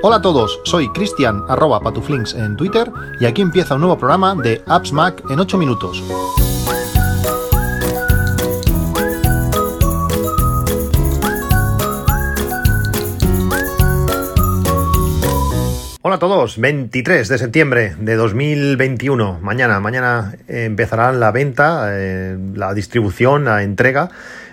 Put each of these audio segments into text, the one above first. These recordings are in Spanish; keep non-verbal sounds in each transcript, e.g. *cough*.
Hola a todos, soy Cristian arroba patuflinks en Twitter y aquí empieza un nuevo programa de Apps Mac en 8 minutos. Hola a todos, 23 de septiembre de 2021. Mañana, mañana empezará la venta, eh, la distribución, la entrega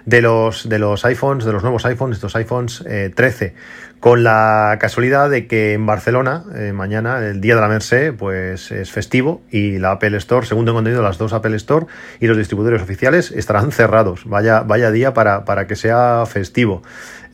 de los, de los iPhones, de los nuevos iPhones, estos iPhones 13 eh, con la casualidad de que en Barcelona, eh, mañana, el día de la Merced, pues es festivo y la Apple Store, según tengo entendido, las dos Apple Store y los distribuidores oficiales estarán cerrados. Vaya, vaya día para, para que sea festivo.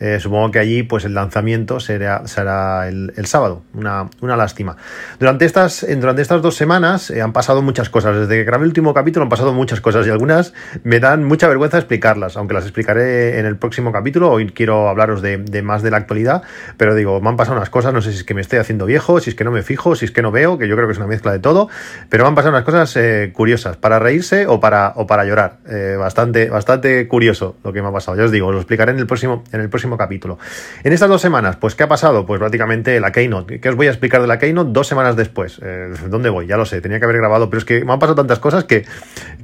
Eh, supongo que allí pues el lanzamiento será, será el, sábado, una, una, lástima. Durante estas, durante estas dos semanas eh, han pasado muchas cosas, desde que grabé el último capítulo han pasado muchas cosas y algunas me dan mucha vergüenza explicarlas, aunque las explicaré en el próximo capítulo, hoy quiero hablaros de, más de la actualidad, pero digo, me han pasado unas cosas, no sé si es que me estoy haciendo viejo, si es que no me fijo, si es que no veo, que yo creo que es una mezcla de todo, pero me han pasado unas cosas eh, curiosas, para reírse o para, o para llorar, bastante, bastante curioso lo que me ha pasado, ya os digo, lo explicaré en el próximo, en el próximo capítulo. En estas dos semanas, pues, ¿qué ha pasado? Pues prácticamente la Keynote. ¿Qué os voy a explicar de la Keynote dos semanas después? Eh, ¿Dónde voy? Ya lo sé, tenía que haber grabado, pero es que me han pasado tantas cosas que,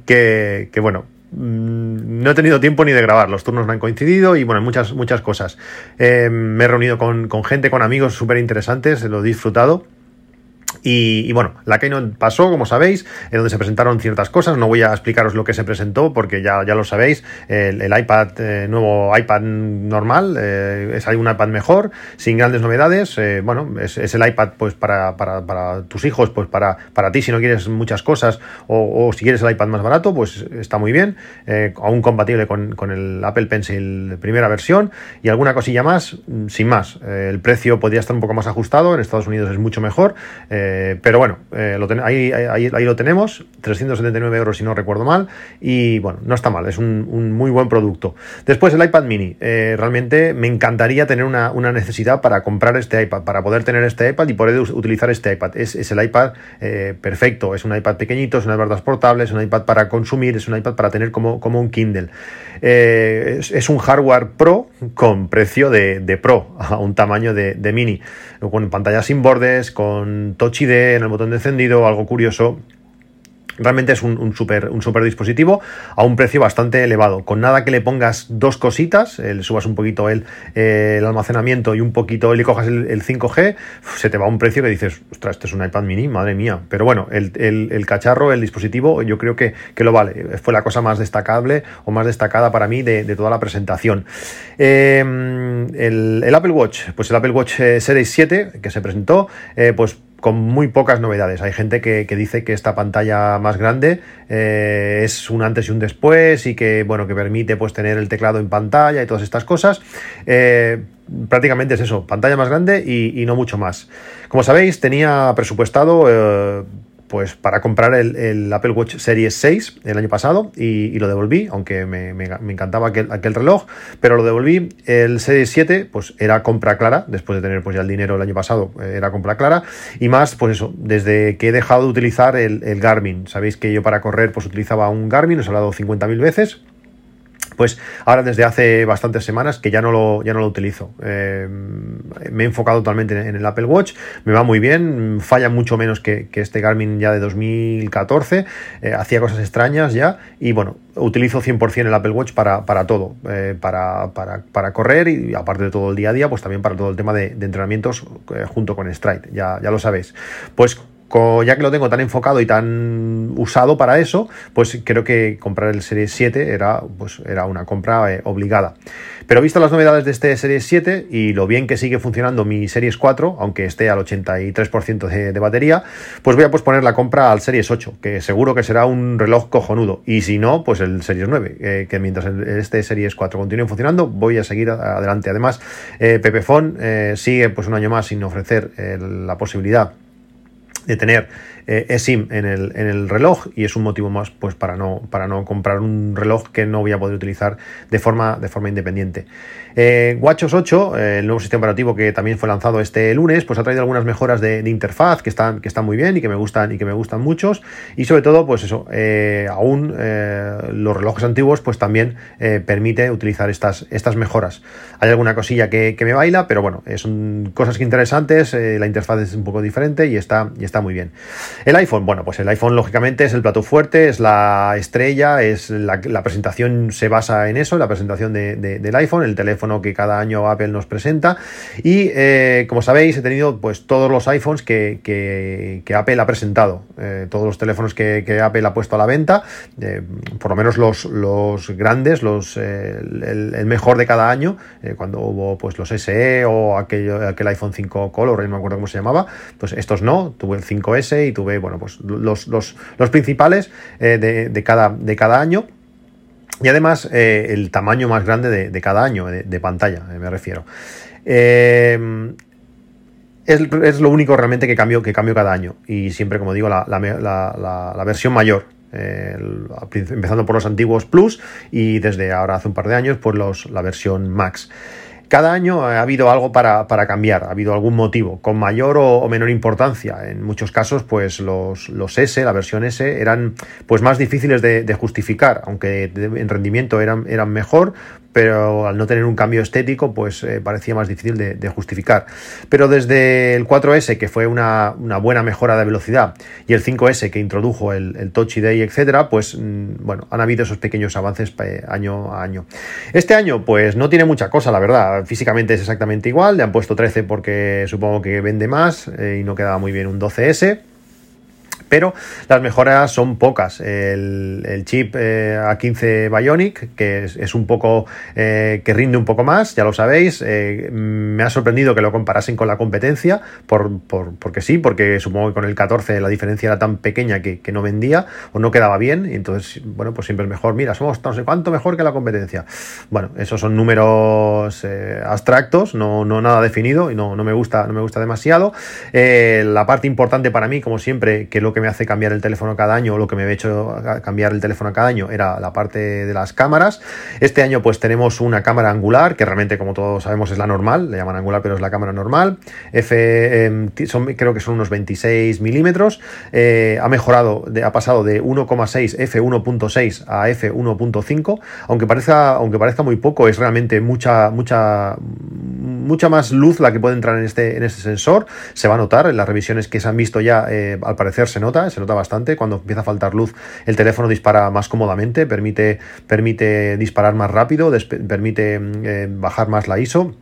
que, bueno, mm, no he tenido tiempo ni de grabar, los turnos no han coincidido y bueno, muchas, muchas cosas. Eh, me he reunido con, con gente, con amigos súper interesantes, lo he disfrutado. Y, bueno, la Keynote pasó, como sabéis, en donde se presentaron ciertas cosas. No voy a explicaros lo que se presentó porque ya, ya lo sabéis. El, iPad, eh, nuevo iPad normal, eh, es un iPad mejor, sin grandes novedades. Eh, bueno, es, el iPad pues para, para, tus hijos, pues para, para ti si no quieres muchas cosas o, si quieres el iPad más barato, pues está muy bien. aún compatible con, con, el Apple Pencil primera versión y alguna cosilla más, sin más. el precio podría estar un poco más ajustado. En Estados Unidos es mucho mejor. Eh, pero bueno, eh, ahí, lo tenemos, 379 euros si no recuerdo mal, y bueno, no está mal, es un, muy buen producto. Después el iPad mini, eh, realmente me encantaría tener una, necesidad para comprar este iPad, para poder tener este iPad y poder utilizar este iPad. Es, el iPad perfecto, es un iPad pequeñito, es un iPad transportable, es un iPad para consumir, es un iPad para tener como, como un Kindle. Es, un hardware pro con precio de, pro, *laughs* a un tamaño de, de mini, con pantalla sin bordes, con touch en el botón de encendido, algo curioso. Realmente es un, super, un super dispositivo a un precio bastante elevado. Con nada que le pongas dos cositas, le subas un poquito el, el, almacenamiento y un poquito y cojas el, 5G, se te va a un precio que dices, ostras, este es un iPad mini, madre mía. Pero bueno, el, cacharro, el dispositivo, yo creo que, lo vale. Fue la cosa más destacable o más destacada para mí de, toda la presentación. Em, el, Apple Watch, pues el Apple Watch eh, Series 7 que se presentó, eh, pues con muy pocas novedades. Hay gente que, dice que esta pantalla más grande eh, es un antes y un después y que bueno que permite pues tener el teclado en pantalla y todas estas cosas. Eh, prácticamente es eso, pantalla más grande y, no mucho más. Como sabéis, tenía presupuestado eh, pues para comprar el, Apple Watch Series 6 el año pasado y, lo devolví, aunque me, encantaba aquel, reloj, pero lo devolví. El Series 7 pues era compra clara, después de tener pues ya el dinero el año pasado, eh, era compra clara y más pues eso, desde que he dejado de utilizar el, el Garmin. Sabéis que yo para correr pues utilizaba un Garmin, os he hablado 50.000 veces pues ahora desde hace bastantes semanas que ya no lo, ya no lo utilizo. Eh, me he enfocado totalmente en el Apple Watch, me va muy bien, falla mucho menos que, este Garmin ya de 2014, eh, hacía cosas extrañas ya y bueno, utilizo 100% el Apple Watch para, todo, eh, para, para, correr y aparte de todo el día a día, pues también para todo el tema de, entrenamientos junto con Stride, ya, ya lo sabéis. Pues ya que lo tengo tan enfocado y tan usado para eso, pues creo que comprar el Series 7 era, pues, era una compra eh, obligada. Pero visto las novedades de este Series 7 y lo bien que sigue funcionando mi Series 4, aunque esté al 83% de, batería, pues voy a posponer la compra al Series 8, que seguro que será un reloj cojonudo. Y si no, pues el Series 9, eh, que mientras este Series 4 continúe funcionando, voy a seguir adelante. Además, eh, Pepefon sigue pues un año más sin ofrecer la posibilidad de tener eSIM en el, en el reloj y es un motivo más pues para no, para no comprar un reloj que no voy a poder utilizar de forma, de forma independiente. Eh, WatchOS 8, eh, el nuevo sistema operativo que también fue lanzado este lunes, pues ha traído algunas mejoras de, interfaz que están, que están muy bien y que me gustan y que me gustan muchos y sobre todo pues eso, eh, aún los relojes antiguos pues también permite utilizar estas, estas mejoras. Hay alguna cosilla que, que me baila, pero bueno, son cosas interesantes, la interfaz es un poco diferente y está, y está muy bien. El iPhone, bueno, pues el iPhone lógicamente es el plato fuerte, es la estrella, es la, presentación se basa en eso, la presentación del iPhone, el teléfono que cada año Apple nos presenta. Y eh, como sabéis, he tenido pues todos los iPhones que, que, Apple ha presentado, eh, todos los teléfonos que, Apple ha puesto a la venta, eh, por lo menos los, los grandes, los, el, mejor de cada año, cuando hubo pues los SE o aquel, aquel iPhone 5 Color, no me acuerdo cómo se llamaba, pues estos no, tuve el 5S y tuve bueno, pues los, los, principales eh, de, cada, de cada año. Y además eh, el tamaño más grande de, cada año, de, pantalla, eh, me refiero. es, lo único realmente que cambio, que cambio cada año. Y siempre, como digo, la, la, versión mayor. empezando por los antiguos Plus y desde ahora hace un par de años, pues los, la versión Max. Cada año ha habido algo para, cambiar, ha habido algún motivo, con mayor o, menor importancia. En muchos casos, pues los, los, S, la versión S, eran pues más difíciles de, de justificar, aunque en rendimiento eran, eran mejor, pero al no tener un cambio estético, pues eh, parecía más difícil de, justificar. Pero desde el 4S, que fue una, buena mejora de velocidad, y el 5S, que introdujo el, Touch ID, etcétera, pues mm, bueno, han habido esos pequeños avances eh, año a año. Este año, pues no tiene mucha cosa, la verdad. Físicamente es exactamente igual, le han puesto 13 porque supongo que vende más eh, y no quedaba muy bien un 12S pero las mejoras son pocas. El, chip eh, A15 Bionic, que es, un poco, eh, que rinde un poco más, ya lo sabéis, eh, me ha sorprendido que lo comparasen con la competencia, por, porque sí, porque supongo que con el 14 la diferencia era tan pequeña que, no vendía o no quedaba bien, y entonces, bueno, pues siempre es mejor, mira, somos no sé cuánto mejor que la competencia. Bueno, esos son números abstractos, no, no nada definido y no, no, me gusta, no me gusta demasiado. la parte importante para mí, como siempre, que lo que me hace cambiar el teléfono cada año, o lo que me ha hecho cambiar el teléfono cada año, era la parte de las cámaras. Este año, pues tenemos una cámara angular, que realmente, como todos sabemos, es la normal, le llaman angular, pero es la cámara normal. F, em, son, creo que son unos 26 milímetros. Eh, ha mejorado, ha pasado de 1,6 f1.6 a f1.5, aunque parezca, aunque parezca muy poco, es realmente mucha, mucha mucha más luz la que puede entrar en este, en este sensor. Se va a notar en las revisiones que se han visto ya, eh, al parecer se nota, se nota bastante. Cuando empieza a faltar luz, el teléfono dispara más cómodamente, permite, permite disparar más rápido, permite mm, eh, bajar más la ISO.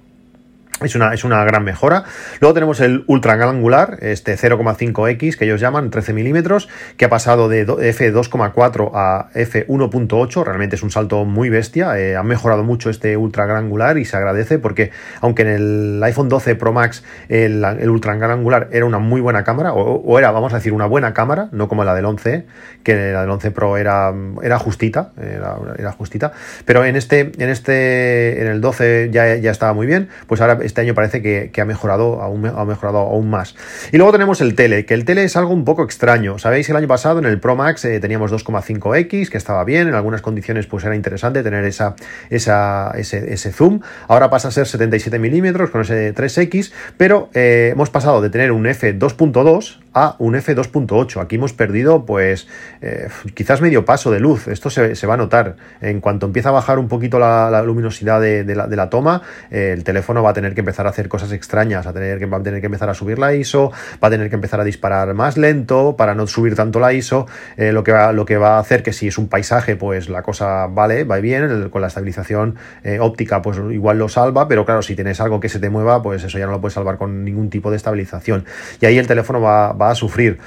Es una, es una, gran mejora. Luego tenemos el ultra angular, este 0,5X que ellos llaman, 13 milímetros, que ha pasado de F2,4 a F1.8. Realmente es un salto muy bestia. Eh, ha mejorado mucho este ultra angular y se agradece porque, aunque en el iPhone 12 Pro Max el, ultra angular era una muy buena cámara, o, era, vamos a decir, una buena cámara, no como la del 11, que la del 11 Pro era, era justita, era, justita. Pero en este, en este, en el 12 ya, ya estaba muy bien. Pues ahora este año parece que, ha, mejorado aún, ha mejorado aún más. Y luego tenemos el tele, que el tele es algo un poco extraño. Sabéis, el año pasado en el Pro Max eh, teníamos 2,5X, que estaba bien, en algunas condiciones pues era interesante tener esa, esa, ese, zoom. Ahora pasa a ser 77 milímetros con ese 3X, pero eh, hemos pasado de tener un F2.2 a un F2.8. Aquí hemos perdido pues eh, quizás medio paso de luz. Esto se, va a notar. En cuanto empieza a bajar un poquito la, luminosidad de, la, toma, eh, el teléfono va a tener que empezar a hacer cosas extrañas, a tener que, va a tener que empezar a subir la ISO, va a tener que empezar a disparar más lento para no subir tanto la ISO, eh, lo, que va, lo que va a hacer que si es un paisaje, pues la cosa vale, va bien, con la estabilización óptica pues igual lo salva, pero claro, si tienes algo que se te mueva, pues eso ya no lo puedes salvar con ningún tipo de estabilización. Y ahí el teléfono va, va a sufrir.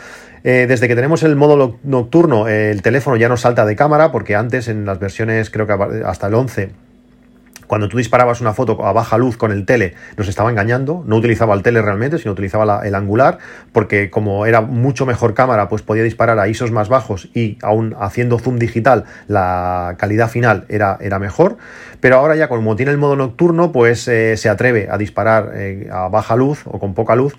Eh, desde que tenemos el modo nocturno, el teléfono ya no salta de cámara, porque antes en las versiones, creo que hasta el 11, cuando tú disparabas una foto a baja luz con el tele, nos estaba engañando, no utilizaba el tele realmente, sino utilizaba el angular, porque como era mucho mejor cámara, pues podía disparar a ISOs más bajos y aún haciendo zoom digital, la calidad final era, era mejor. Pero ahora ya como tiene el modo nocturno, pues eh, se atreve a disparar eh, a baja luz o con poca luz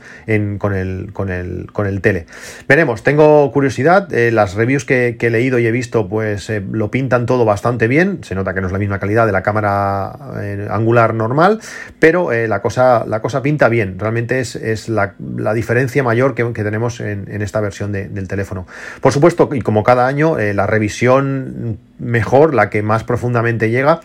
con, el, con, el, con el tele. Veremos, tengo curiosidad, eh, las reviews que, que, he leído y he visto, pues lo pintan todo bastante bien, se nota que no es la misma calidad de la cámara eh, angular normal, pero eh, la, cosa, la cosa pinta bien. Realmente es, la, diferencia mayor que, tenemos en, esta versión del teléfono. Por supuesto, y como cada año, eh, la revisión mejor, la que más profundamente llega,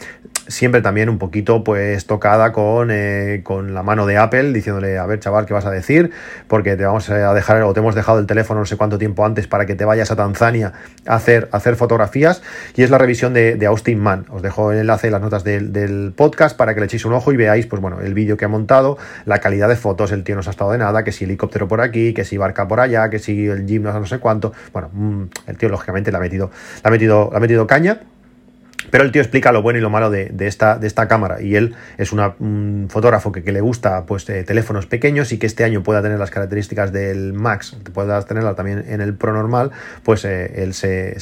siempre también un poquito pues tocada con, eh, con la mano de Apple diciéndole a ver chaval qué vas a decir porque te vamos a dejar o te hemos dejado el teléfono no sé cuánto tiempo antes para que te vayas a Tanzania a hacer, hacer fotografías y es la revisión de, Austin Mann. Os dejo el enlace en las notas del, podcast para que le echéis un ojo y veáis pues bueno el vídeo que ha montado la calidad de fotos el tío no se ha estado de nada que si helicóptero por aquí que si barca por allá que si el gym no sé cuánto. Bueno mm, el tío lógicamente le ha metido le ha metido le ha metido caña pero el tío explica lo bueno y lo malo de, esta, de esta cámara y él es un fotógrafo que, le gusta pues, eh, teléfonos pequeños y que este año pueda tener las características del Max, pueda tenerla también en el Pro normal, pues eh, él se,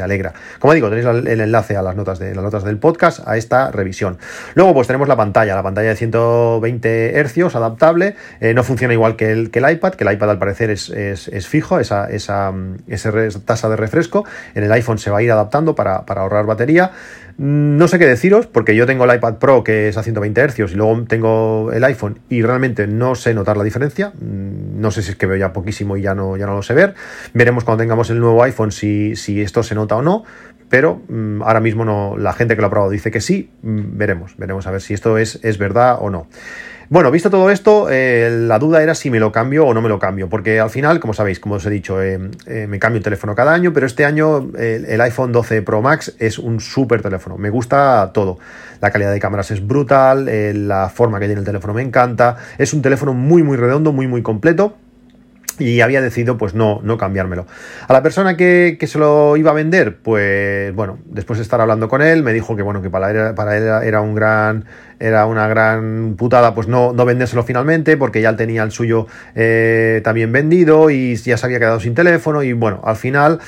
alegra. Como digo, tenéis el enlace a las notas, de, las notas del podcast a esta revisión. Luego pues tenemos la pantalla, la pantalla de 120 Hz adaptable, eh, no funciona igual que el, que el iPad, que el iPad al parecer es, fijo, esa, esa, esa, tasa de refresco, en el iPhone se va a ir adaptando para, para ahorrar batería. No sé qué deciros, porque yo tengo el iPad Pro que es a 120 Hz y luego tengo el iPhone y realmente no sé notar la diferencia. Mm, no sé si es que veo ya poquísimo y ya no, ya no lo sé ver. Veremos cuando tengamos el nuevo iPhone si, si esto se nota o no. Pero mm, ahora mismo no, la gente que lo ha probado dice que sí. Mm, veremos, veremos a ver si esto es, es verdad o no. Bueno, visto todo esto, eh, la duda era si me lo cambio o no me lo cambio, porque al final, como sabéis, como os he dicho, eh, eh, me cambio el teléfono cada año, pero este año el iPhone 12 Pro Max es un súper teléfono, me gusta todo. La calidad de cámaras es brutal, la forma que tiene el teléfono me encanta, es un teléfono muy, muy redondo, muy, muy completo y había decidido pues no, no cambiármelo. A la persona que, se lo iba a vender, pues bueno, después de estar hablando con él, me dijo que bueno, que para él, para él era un gran era una gran putada pues no, no vendérselo finalmente porque ya tenía el suyo eh, también vendido y ya se había quedado sin teléfono y bueno, al final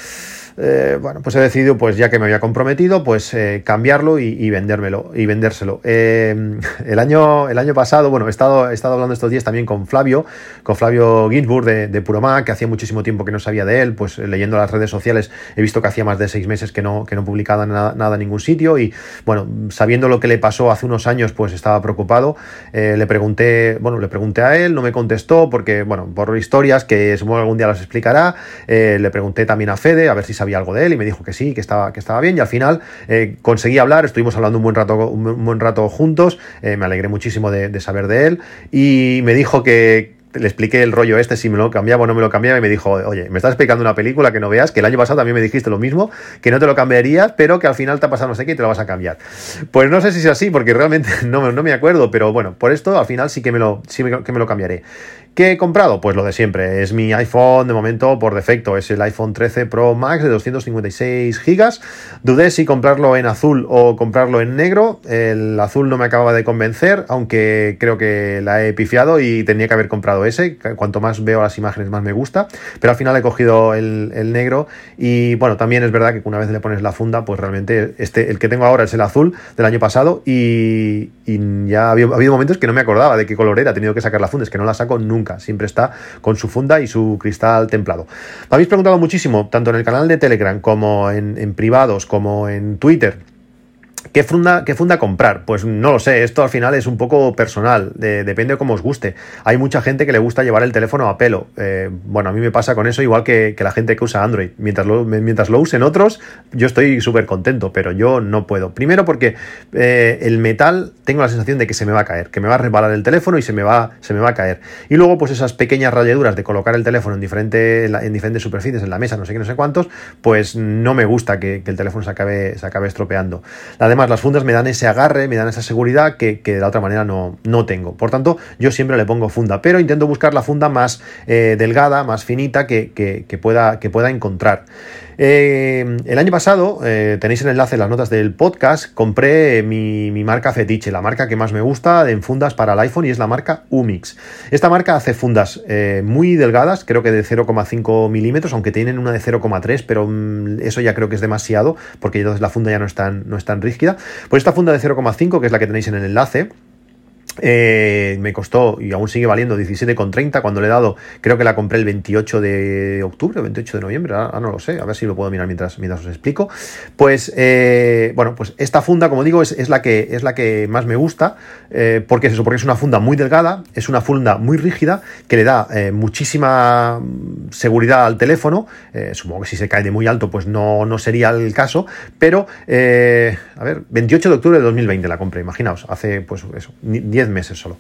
eh, bueno, pues he decidido, pues ya que me había comprometido, pues eh, cambiarlo y, vendérmelo y vendérselo. Eh, *laughs* el, año, el año pasado, bueno, he estado, he estado hablando estos días también con Flavio, con Flavio Ginsburg de, de Puroma, que hacía muchísimo tiempo que no sabía de él, pues leyendo las redes sociales he visto que hacía más de seis meses que no, que no publicaba nada, nada en ningún sitio y bueno, sabiendo lo que le pasó hace unos años, pues estaba preocupado. le pregunté, bueno, le pregunté a él, no me contestó porque, bueno, por historias que supongo algún día las explicará. le pregunté también a Fede a ver si sabía algo de él y me dijo que sí, que estaba, que estaba bien y al final eh, conseguí hablar, estuvimos hablando un buen rato, un buen rato juntos, eh, me alegré muchísimo de, saber de él y me dijo que, le expliqué el rollo este, si me lo cambiaba o no me lo cambiaba, y me dijo, oye, me estás explicando una película que no veas, que el año pasado también me dijiste lo mismo, que no te lo cambiarías, pero que al final te ha pasado no sé qué te lo vas a cambiar. Pues no sé si es así, porque realmente *laughs* no, no me acuerdo, pero bueno, por esto al final sí que me lo, sí que me lo cambiaré. ¿Qué he comprado? Pues lo de siempre. Es mi iPhone de momento por defecto. Es el iPhone 13 Pro Max de 256 GB. Dudé si comprarlo en azul o comprarlo en negro. El azul no me acababa de convencer, aunque creo que la he pifiado y tenía que haber comprado ese. Cuanto más veo las imágenes, más me gusta. Pero al final he cogido el, negro. Y bueno, también es verdad que una vez le pones la funda, pues realmente este, el que tengo ahora es el azul del año pasado. Y, ya ha habido, ha habido momentos que no me acordaba de qué color era. He tenido que sacar la funda. Es que no la saco nunca siempre está con su funda y su cristal templado. Me habéis preguntado muchísimo, tanto en el canal de Telegram como en privados, como en Twitter ¿Qué funda, ¿Qué funda comprar? Pues no lo sé, esto al final es un poco personal, depende de cómo os guste. Hay mucha gente que le gusta llevar el teléfono a pelo. Eh, bueno, a mí me pasa con eso igual que, la gente que usa Android. Mientras lo, mientras lo usen otros, yo estoy súper contento, pero yo no puedo. Primero porque eh, el metal tengo la sensación de que se me va a caer, que me va a resbalar el teléfono y se me va, se me va a caer. Y luego pues esas pequeñas rayaduras de colocar el teléfono en, diferente, en, diferentes superficies, en la mesa, no sé qué, no sé cuántos, pues no me gusta que, el teléfono se acabe, se acabe estropeando. Además, las fundas me dan ese agarre, me dan esa seguridad que, de la otra manera no, no, tengo. Por tanto, yo siempre le pongo funda, pero intento buscar la funda más eh, delgada, más finita que, pueda, que pueda encontrar. Eh, el año pasado, eh, tenéis el enlace en las notas del podcast, compré mi, marca fetiche, la marca que más me gusta en fundas para el iPhone y es la marca Umix. Esta marca hace fundas eh, muy delgadas, creo que de 0,5 milímetros, aunque tienen una de 0,3, pero mm, eso ya creo que es demasiado porque entonces la funda ya no es tan, no es tan rígida. Pues esta funda de 0,5, que es la que tenéis en el enlace, eh, me costó y aún sigue valiendo 17,30 cuando le he dado, creo que la compré el 28 de octubre o 28 de noviembre, ahora no lo sé, a ver si lo puedo mirar mientras, mientras os explico. Pues eh, bueno, pues esta funda, como digo, es, la, que, es la que más me gusta, eh, porque es eso, porque es una funda muy delgada, es una funda muy rígida, que le da muchísima seguridad al teléfono, supongo que si se cae de muy alto, pues no, no sería el caso, pero, a ver, 28 de octubre de 2020 la compré, imaginaos, hace pues eso, 10 meses solo.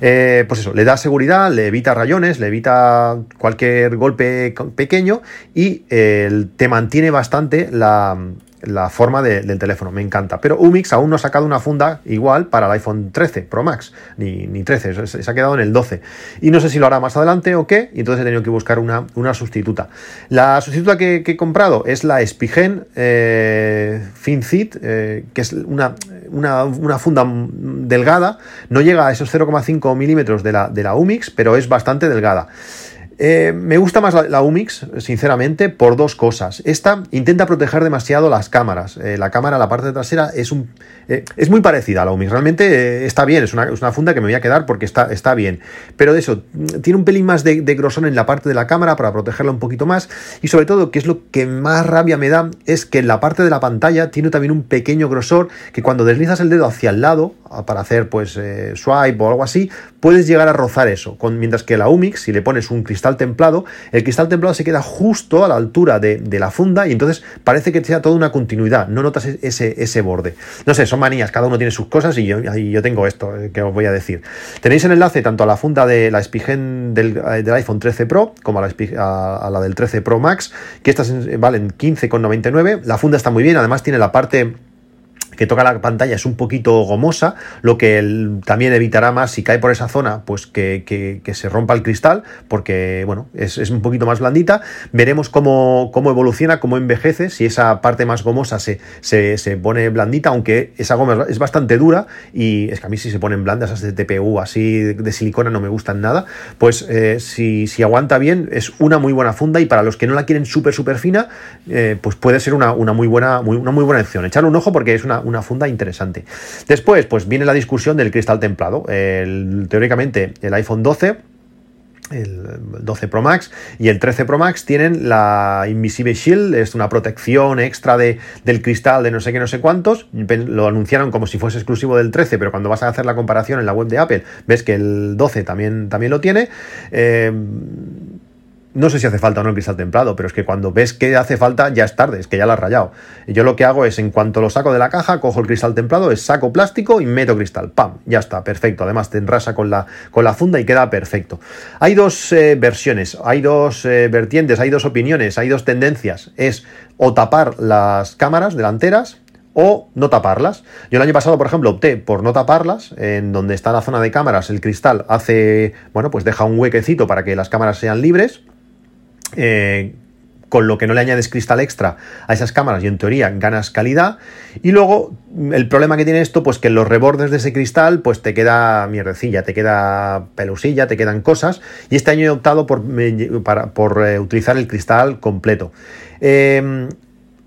Eh, pues eso, le da seguridad, le evita rayones, le evita cualquier golpe pequeño y eh, te mantiene bastante la, la forma del teléfono, me encanta. Pero Umix aún no ha sacado una funda igual para el iPhone 13 Pro Max, ni, ni 13, se, ha quedado en el 12. Y no sé si lo hará más adelante o qué, y entonces he tenido que buscar una, una sustituta. La sustituta que, he comprado es la Spigen eh, FinFit, eh, que es una, una, funda delgada, no llega a esos 0,5 milímetros de la, de la Umix, pero es bastante delgada. Eh, me gusta más la, Umix, sinceramente, por dos cosas. Esta intenta proteger demasiado las cámaras. Eh, la cámara, la parte trasera, es, un, eh, es muy parecida a la Umix. Realmente está bien, es una, funda que me voy a quedar porque está, está bien. Pero de eso, tiene un pelín más de, grosor en la parte de la cámara para protegerla un poquito más. Y sobre todo, que es lo que más rabia me da, es que en la parte de la pantalla tiene también un pequeño grosor que cuando deslizas el dedo hacia el lado, para hacer pues swipe o algo así, puedes llegar a rozar eso. Mientras que la Umix, si le pones un cristal templado, el cristal templado se queda justo a la altura de, la funda y entonces parece que sea toda una continuidad, no notas e-, ese, ese borde. No sé, son manías, cada uno tiene sus cosas y yo, yo tengo esto eh, que os voy a decir. Tenéis el enlace tanto a la funda de la Spigen del, eh, iPhone 13 Pro como a la, a la del 13 Pro Max, que estas valen 15,99. La funda está muy bien, además tiene la parte que toca la pantalla es un poquito gomosa, lo que también evitará más si cae por esa zona, pues que, se rompa el cristal, porque bueno, es, un poquito más blandita. Veremos cómo, cómo, evoluciona, cómo envejece, si esa parte más gomosa se, se, pone blandita, aunque esa goma es bastante dura, y es que a mí si se ponen blandas, esas de TPU así de, silicona no me gustan nada, pues eh, si, aguanta bien, es una muy buena funda, y para los que no la quieren súper, súper fina, eh, pues puede ser una, muy buena, una muy buena opción. Echarle un ojo porque es una una funda interesante. Después, pues viene la discusión del cristal templado. teóricamente, el iPhone 12 el 12 Pro Max y el 13 Pro Max tienen la Invisible Shield, es una protección extra de, del cristal de no sé qué, no sé cuántos. Lo anunciaron como si fuese exclusivo del 13, pero cuando vas a hacer la comparación en la web de Apple, ves que el 12 también, también lo tiene. Eh, no sé si hace falta o no el cristal templado, pero es que cuando ves que hace falta ya es tarde, es que ya lo has rayado. Y yo lo que hago es, en cuanto lo saco de la caja, cojo el cristal templado, es saco plástico y meto cristal. ¡Pam! Ya está, perfecto. Además te enrasa con la, con la funda y queda perfecto. Hay dos eh, versiones, hay dos eh, vertientes, hay dos opiniones, hay dos tendencias. Es o tapar las cámaras delanteras o no taparlas. Yo el año pasado, por ejemplo, opté por no taparlas, en donde está la zona de cámaras, el cristal hace, bueno, pues deja un huequecito para que las cámaras sean libres eh, con lo que no le añades cristal extra a esas cámaras y en teoría ganas calidad. Y luego el problema que tiene esto, pues que los rebordes de ese cristal, pues te queda mierdecilla, te queda pelusilla, te quedan cosas. Y este año he optado por, por eh, utilizar el cristal completo. Eh,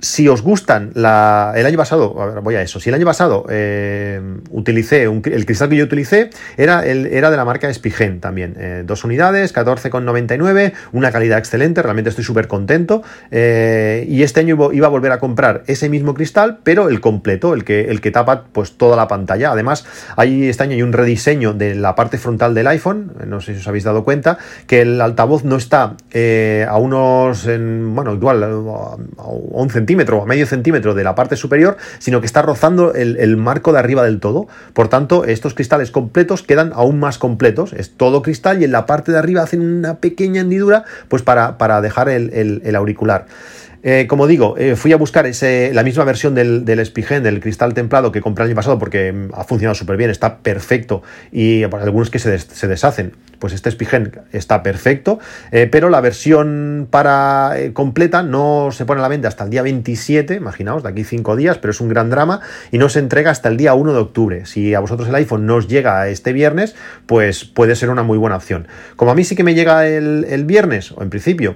si os gustan, la, el año pasado, voy a eso, si el año pasado eh, utilicé, el cristal que yo utilicé era, era de la marca Spigen también, eh, dos unidades, 14,99, una calidad excelente, realmente estoy súper contento eh, y este año iba a volver a comprar ese mismo cristal, pero el completo, el que, el que tapa pues toda la pantalla, además hay, este año hay un rediseño de la parte frontal del iPhone, no sé si os habéis dado cuenta, que el altavoz no está a unos, bueno, igual a 11 centímetro o medio centímetro de la parte superior, sino que está rozando el, marco de arriba del todo. Por tanto, estos cristales completos quedan aún más completos. Es todo cristal y en la parte de arriba hacen una pequeña hendidura pues para, para dejar el, auricular. Eh, como digo, eh, fui a buscar ese, la misma versión del, del Spigen, del cristal templado que compré el año pasado porque mm, ha funcionado súper bien, está perfecto y para algunos que se, se deshacen, pues este Spigen está perfecto, eh, pero la versión para completa no se pone a la venta hasta el día 27, imaginaos, de aquí cinco días, pero es un gran drama y no se entrega hasta el día 1 de octubre. Si a vosotros el iPhone no os llega este viernes, pues puede ser una muy buena opción. Como a mí sí que me llega el, el viernes, o en principio,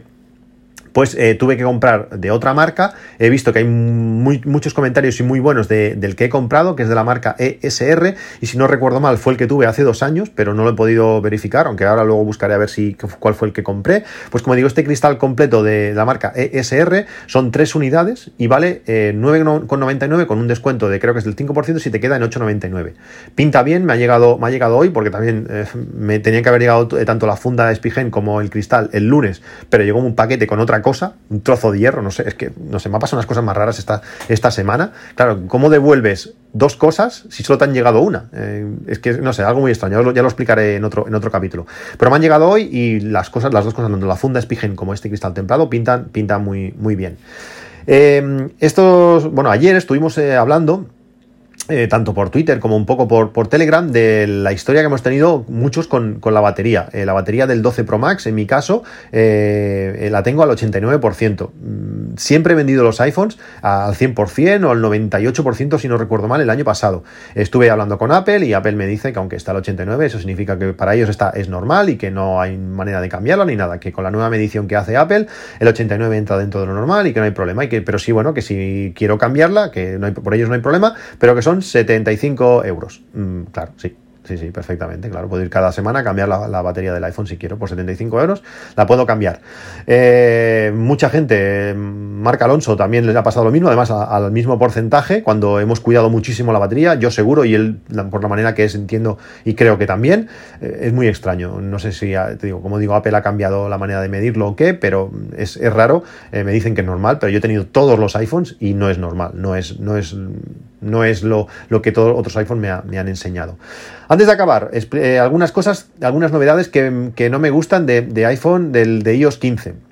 pues eh, tuve que comprar de otra marca. He visto que hay muchos comentarios y muy buenos del que he comprado, que es de la marca ESR, y si no recuerdo mal, fue el que tuve hace dos años, pero no lo he podido verificar, aunque ahora luego buscaré a ver si cuál fue el que compré. Pues como digo, este cristal completo de la marca ESR son tres unidades y vale 9,99 eh, con un descuento de creo que es del 5% si te queda en 8,99. Pinta bien, me ha llegado, me ha llegado hoy, porque también eh, me tenía que haber llegado tanto la funda de Spigen como el cristal el lunes, pero llegó un paquete con otra cosa, un trozo de hierro, no sé, es que no sé, me ha pasado unas cosas más raras esta, esta semana. Claro, ¿cómo devuelves dos cosas si solo te han llegado una? Eh, es que, no sé, algo muy extraño, ya lo, explicaré en otro, en otro capítulo. Pero me han llegado hoy y las cosas, las dos cosas, tanto la funda Spigen como este cristal templado, pintan, pintan muy, muy bien. Eh, estos, bueno, ayer estuvimos eh, hablando eh, tanto por Twitter como un poco por, por, Telegram, de la historia que hemos tenido muchos con, la batería. Eh, la batería del 12 Pro Max, en mi caso, eh, la tengo al 89%. Mm, siempre he vendido los iPhones al 100% o al 98%, si no recuerdo mal, el año pasado. Estuve hablando con Apple y Apple me dice que aunque está al 89%, eso significa que para ellos está, es normal y que no hay manera de cambiarlo ni nada. Que con la nueva medición que hace Apple, el 89% entra dentro de lo normal y que no hay problema. Y que, pero sí, bueno, que si quiero cambiarla, que no hay, por ellos no hay problema, pero que son 75 euros. Mm, claro, sí. Sí, sí, perfectamente, claro. Puedo ir cada semana a cambiar la, batería del iPhone si quiero, por 75 euros, la puedo cambiar. Eh, mucha gente, Marc Alonso también le ha pasado lo mismo, además al mismo porcentaje, cuando hemos cuidado muchísimo la batería, yo seguro, y él, por la manera que es, entiendo y creo que también, eh, es muy extraño. No sé si, te digo, como digo, Apple ha cambiado la manera de medirlo o qué, pero es, raro. Eh, me dicen que es normal, pero yo he tenido todos los iPhones y no es normal, no es, no es no es lo, lo que todos otros iPhones me, me, han enseñado. Antes de acabar, eh, algunas cosas, algunas novedades que, que no me gustan de, de iPhone del, de iOS 15.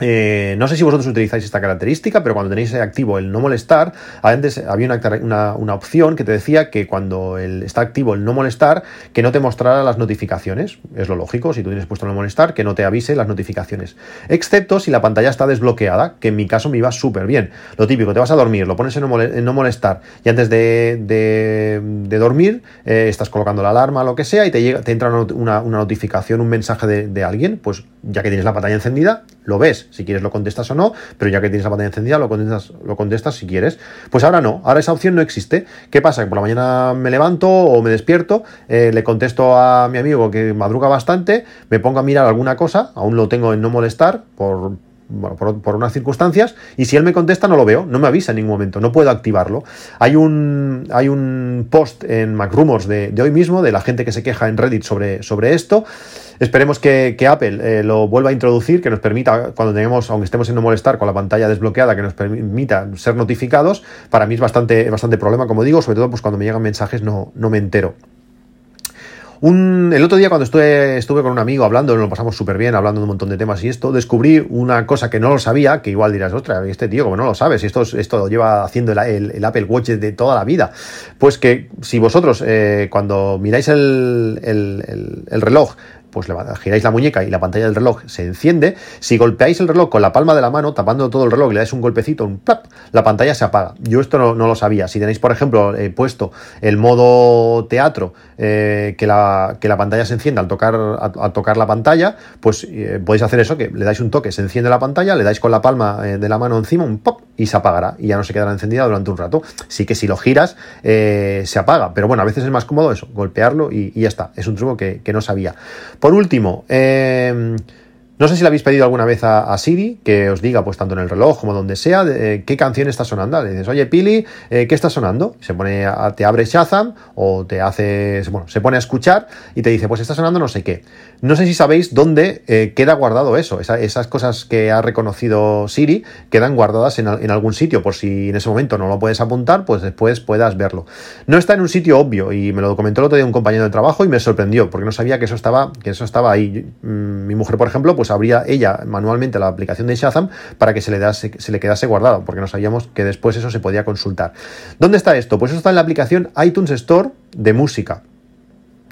Eh, no sé si vosotros utilizáis esta característica, pero cuando tenéis activo el no molestar, antes había una, opción que te decía que cuando está activo el no molestar, que no te mostrara las notificaciones. Es lo lógico, si tú tienes puesto el no molestar, que no te avise las notificaciones. Excepto si la pantalla está desbloqueada, que en mi caso me iba súper bien. Lo típico, te vas a dormir, lo pones en no, molestar y antes de, dormir eh, estás colocando la alarma, lo que sea, y te, llega, te entra una, notificación, un mensaje de, de alguien, pues ya que tienes la pantalla encendida, lo ves si quieres lo contestas o no, pero ya que tienes la pantalla encendida, lo contestas, lo contestas si quieres. Pues ahora no, ahora esa opción no existe. ¿Qué pasa? Que por la mañana me levanto o me despierto, eh, le contesto a mi amigo que madruga bastante, me pongo a mirar alguna cosa, aún lo tengo en no molestar por, por, unas circunstancias, y si él me contesta no lo veo, no me avisa en ningún momento, no puedo activarlo. Hay un, hay un post en MacRumors de, de hoy mismo de la gente que se queja en Reddit sobre, sobre esto. Esperemos que, Apple eh, lo vuelva a introducir, que nos permita, cuando tengamos, aunque estemos en no molestar, con la pantalla desbloqueada, que nos permita ser notificados. Para mí es bastante, bastante problema, como digo, sobre todo pues cuando me llegan mensajes no, no me entero. El otro día cuando estuve, estuve con un amigo hablando, lo pasamos súper bien, hablando de un montón de temas y esto, descubrí una cosa que no lo sabía, que igual dirás, ostras, este tío como no lo sabes, esto, esto lo lleva haciendo el, Apple Watch de toda la vida. Pues que si vosotros eh, cuando miráis el, el reloj pues giráis la muñeca y la pantalla del reloj se enciende. Si golpeáis el reloj con la palma de la mano, tapando todo el reloj, le dais un golpecito, un plap, la pantalla se apaga. Yo esto no, lo sabía. Si tenéis, por ejemplo, eh, puesto el modo teatro, eh, que, la, que la pantalla se encienda al tocar, tocar la pantalla, pues eh, podéis hacer eso, que le dais un toque, se enciende la pantalla, le dais con la palma de la mano encima, un pop, y se apagará. Y ya no se quedará encendida durante un rato. Sí que si lo giras, se apaga. Pero bueno, a veces es más cómodo eso, golpearlo y, ya está. Es un truco que, que no sabía. Por último, eh, no sé si le habéis pedido alguna vez a, Siri que os diga, pues tanto en el reloj como donde sea, eh, qué canción está sonando. Le dices, oye, Pili, eh, ¿qué está sonando? Se pone, te abre Shazam o te hace, bueno, se pone a escuchar y te dice, pues está sonando no sé qué. No sé si sabéis dónde eh, queda guardado eso. esas cosas que ha reconocido Siri quedan guardadas en, en, algún sitio, por si en ese momento no lo puedes apuntar, pues después puedas verlo. No está en un sitio obvio y me lo comentó el otro día un compañero de trabajo y me sorprendió porque no sabía que eso estaba, que eso estaba ahí. Mm, mi mujer, por ejemplo, pues pues abría ella manualmente la aplicación de Shazam para que se le, se le quedase guardado, porque no sabíamos que después eso se podía consultar. ¿Dónde está esto? Pues eso está en la aplicación iTunes Store de música.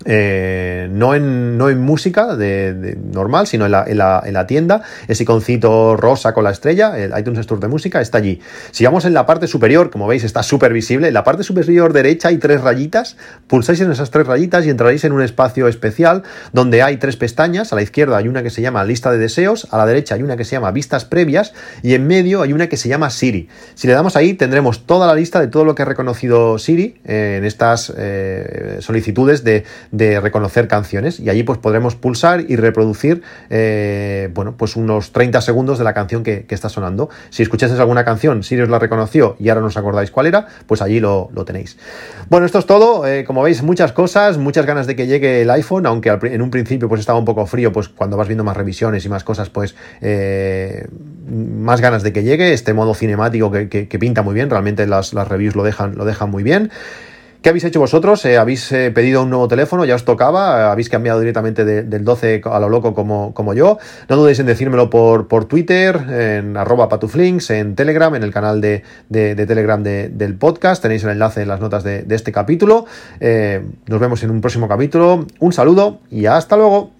Eh, no, en, no en música de, normal, sino en la, en, la, en la, tienda. Ese iconcito rosa con la estrella, el iTunes Store de música, está allí. Si vamos en la parte superior, como veis, está súper visible. En la parte superior derecha hay tres rayitas. Pulsáis en esas tres rayitas y entraréis en un espacio especial donde hay tres pestañas. A la izquierda hay una que se llama lista de deseos, a la derecha hay una que se llama vistas previas y en medio hay una que se llama Siri. Si le damos ahí, tendremos toda la lista de todo lo que ha reconocido Siri en estas eh, solicitudes de de reconocer canciones y allí pues podremos pulsar y reproducir eh, bueno pues unos 30 segundos de la canción que, está sonando. Si escuchasteis alguna canción si os la reconoció y ahora no os acordáis cuál era pues allí lo, tenéis. Bueno esto es todo. Eh, como veis muchas cosas muchas ganas de que llegue el iPhone aunque en un principio pues estaba un poco frío pues cuando vas viendo más revisiones y más cosas pues eh, más ganas de que llegue. Este modo cinemático que, pinta muy bien realmente las, las reviews lo dejan, lo dejan muy bien ¿Qué habéis hecho vosotros? Eh, ¿Habéis eh, pedido un nuevo teléfono? ¿Ya os tocaba? Eh, ¿Habéis cambiado directamente del 12 a lo loco como, como yo? No dudéis en decírmelo por, por Twitter, en arroba patuflinks, en Telegram, en el canal de, Telegram del podcast. Tenéis el enlace en las notas de, este capítulo. nos vemos en un próximo capítulo. Un saludo y hasta luego.